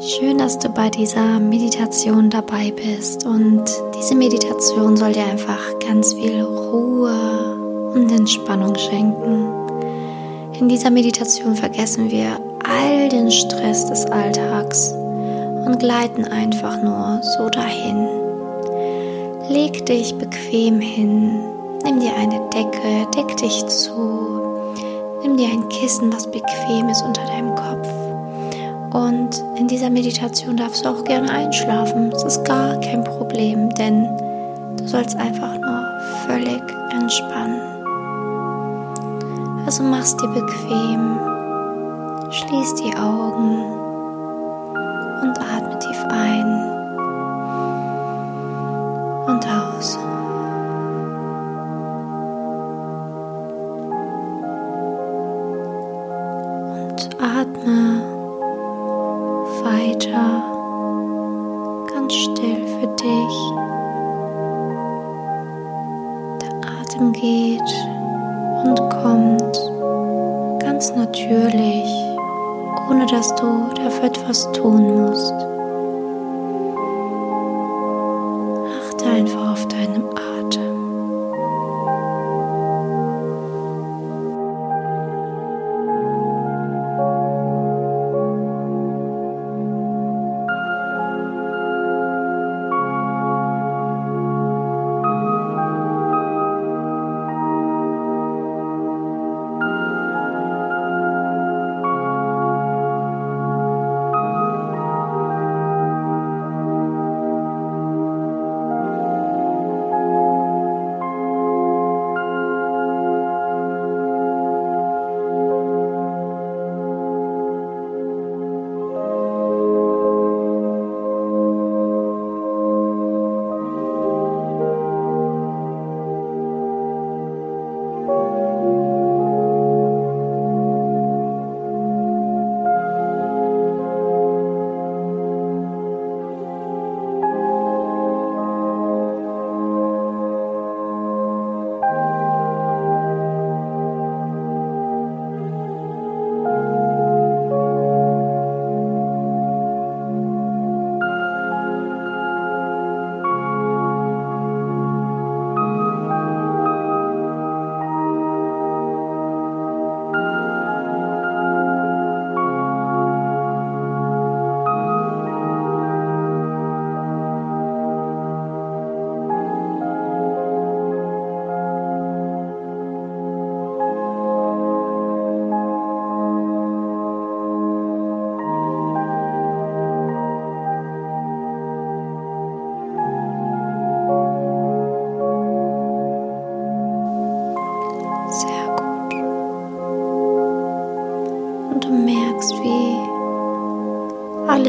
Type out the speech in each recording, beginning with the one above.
Schön, dass du bei dieser Meditation dabei bist und diese Meditation soll dir einfach ganz viel Ruhe und Entspannung schenken. In dieser Meditation vergessen wir all den Stress des Alltags und gleiten einfach nur so dahin. Leg dich bequem hin, nimm dir eine Decke, deck dich zu, nimm dir ein Kissen, was bequem ist unter deinem Kopf. Und in dieser Meditation darfst du auch gerne einschlafen. Es ist gar kein Problem, denn du sollst einfach nur völlig entspannen. Also machst dir bequem, schließ die Augen und atme tief ein und aus. Und atme dass du dafür etwas tun musst.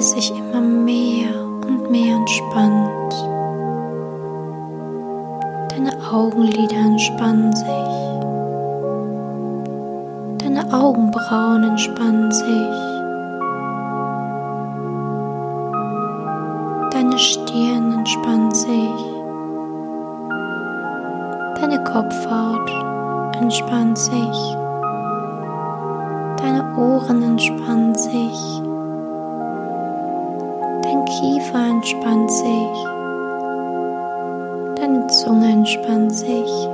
Alles sich immer mehr und mehr entspannt. Deine Augenlider entspannen sich. Deine Augenbrauen entspannen sich. Deine Stirn entspannt sich. Deine Kopfhaut entspannt sich. Deine Ohren entspannen sich. Entspannt sich. Deine Zunge entspannt sich.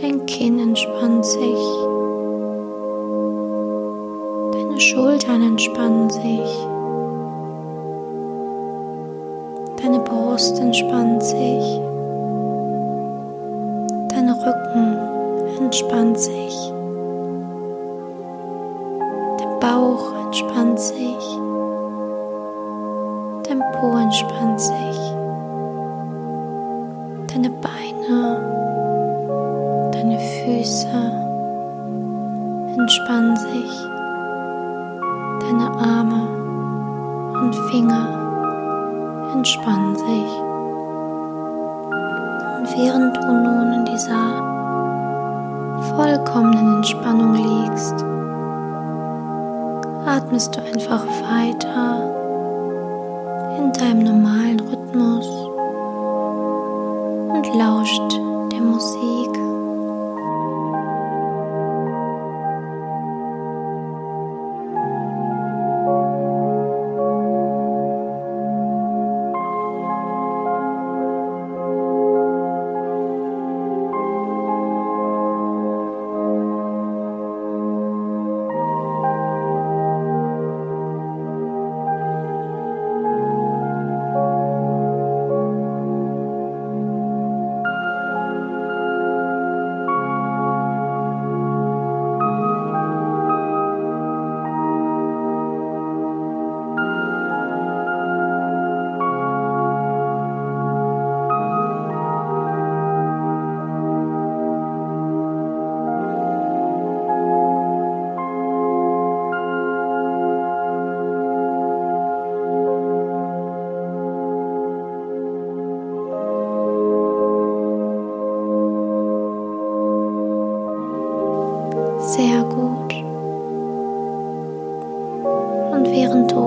Dein Kinn entspannt sich. Deine Schultern entspannen sich. Deine Brust entspannt sich. Deine Beine, deine Füße entspannen sich. Deine Arme und Finger entspannen sich. Und während du nun in dieser vollkommenen Entspannung liegst, atmest du einfach weiter in deinem normalen lauscht der Musik.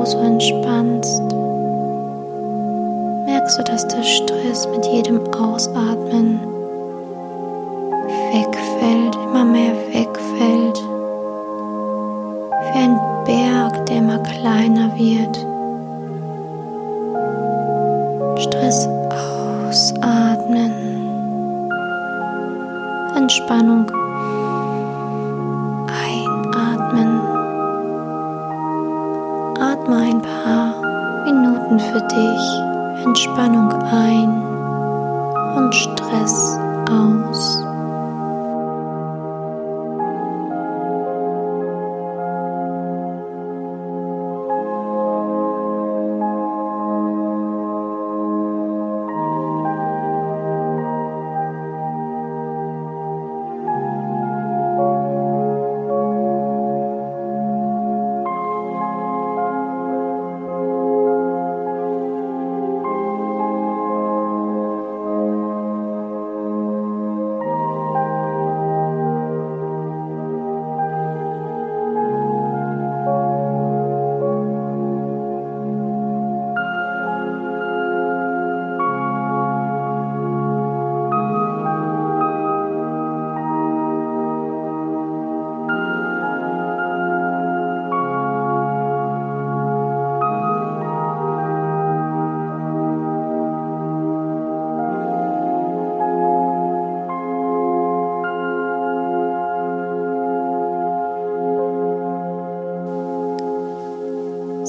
So entspannst, merkst du, dass der Stress mit jedem Ausatmen wegfällt, immer mehr wegfällt. Wie ein Berg, der immer kleiner wird. Stress ausatmen. Entspannung Dich. Entspannung ein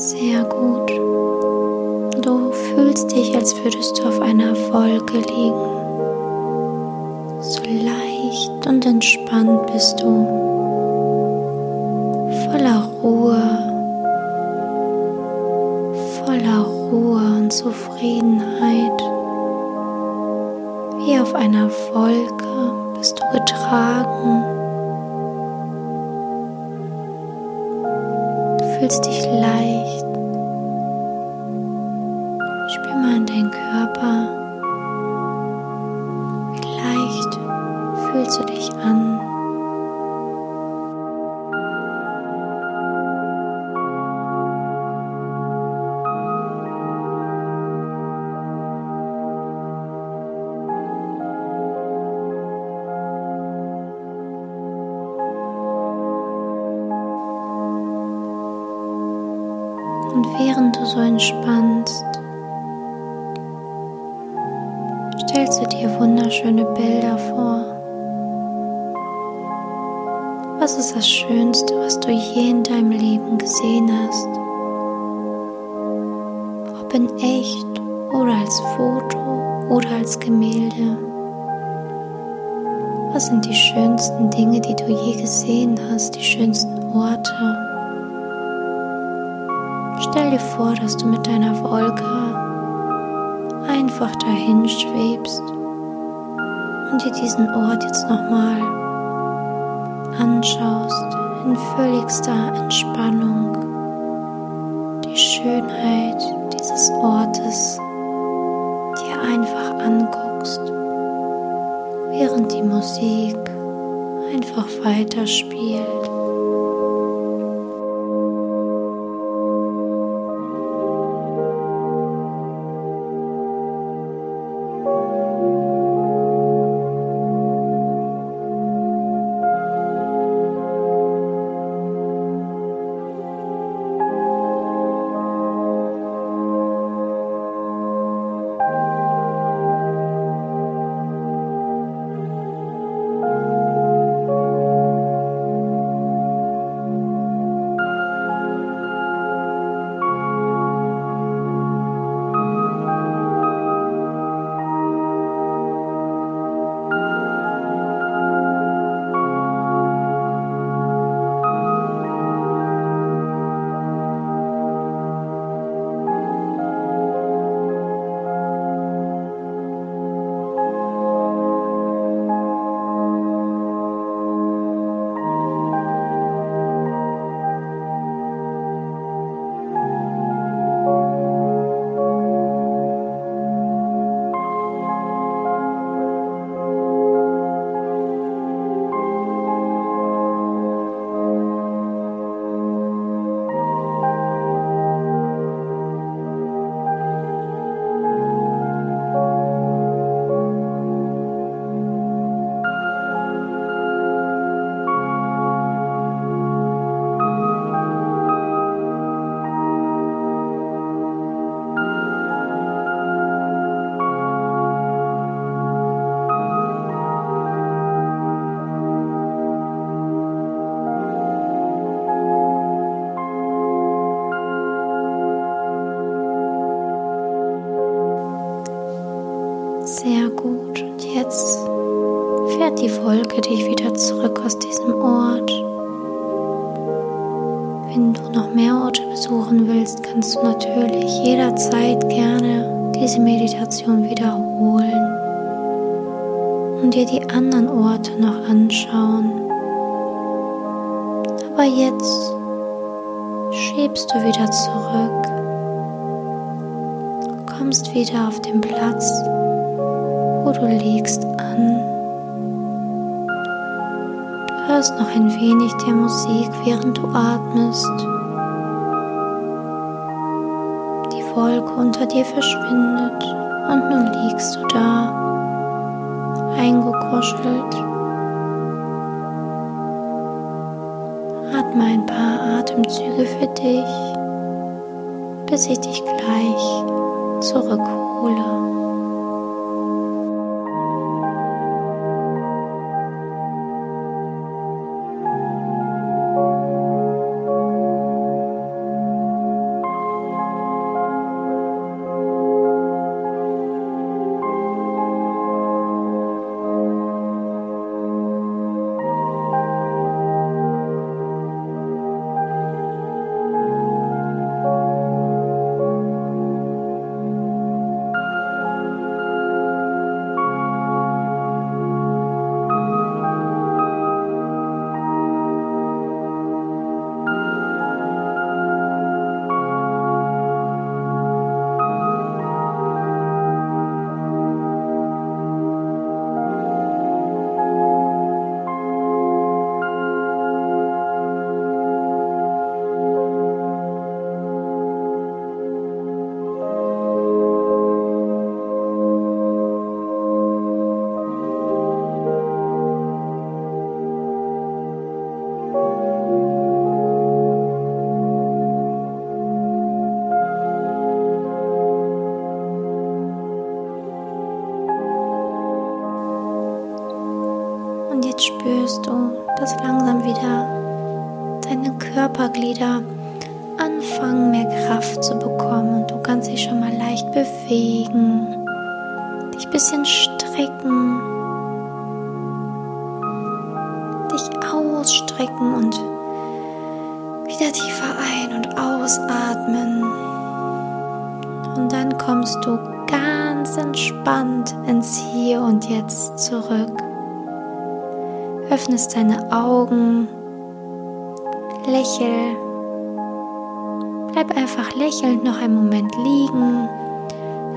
Sehr gut. Du fühlst dich, als würdest du auf einer Wolke liegen. So leicht und entspannt bist du. Voller Ruhe. Voller Ruhe und Zufriedenheit. Wie auf einer Wolke bist du getragen. Fühlst dich leicht. Und während du so entspannst, stellst du dir wunderschöne Bilder vor. Was ist das Schönste, was du je in deinem Leben gesehen hast? Ob in echt oder als Foto oder als Gemälde. Was sind die schönsten Dinge, die du je gesehen hast, die schönsten Orte? Stell dir vor, dass du mit deiner Wolke einfach dahin schwebst und dir diesen Ort jetzt nochmal anschaust in völligster Entspannung. Die Schönheit dieses Ortes dir einfach anguckst, während die Musik einfach weiterspielt. Die Wolke dich wieder zurück aus diesem Ort. Wenn du noch mehr Orte besuchen willst, kannst du natürlich jederzeit gerne diese Meditation wiederholen und dir die anderen Orte noch anschauen. Aber jetzt schiebst du wieder zurück, kommst wieder auf den Platz, wo du liegst, an. Hörst noch ein wenig der Musik, während du atmest. Die Wolke unter dir verschwindet und nun liegst du da eingekuschelt. Atme ein paar Atemzüge für dich, bis ich dich gleich zurückhole. Körperglieder anfangen, mehr Kraft zu bekommen und du kannst dich schon mal leicht bewegen, dich ein bisschen strecken, dich ausstrecken und wieder tiefer ein- und ausatmen. Und dann kommst du ganz entspannt ins Hier und Jetzt zurück öffnest deine Augen, lächel, bleib einfach lächelnd noch einen Moment liegen,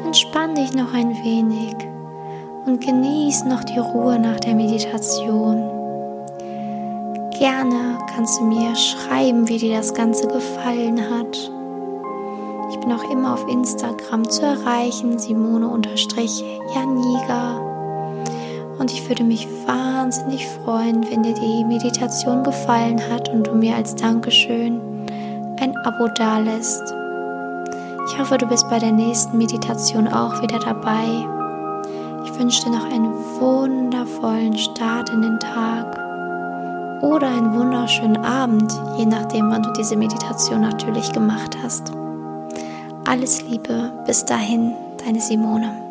entspann dich noch ein wenig und genieß noch die Ruhe nach der Meditation. Gerne kannst du mir schreiben, wie dir das Ganze gefallen hat. Ich bin auch immer auf Instagram zu erreichen, Simone-Janiga. Und ich würde mich wahnsinnig freuen, wenn dir die Meditation gefallen hat und du mir als Dankeschön ein Abo dalässt. Ich hoffe, du bist bei der nächsten Meditation auch wieder dabei. Ich wünsche dir noch einen wundervollen Start in den Tag oder einen wunderschönen Abend, je nachdem, wann du diese Meditation natürlich gemacht hast. Alles Liebe, bis dahin, deine Simone.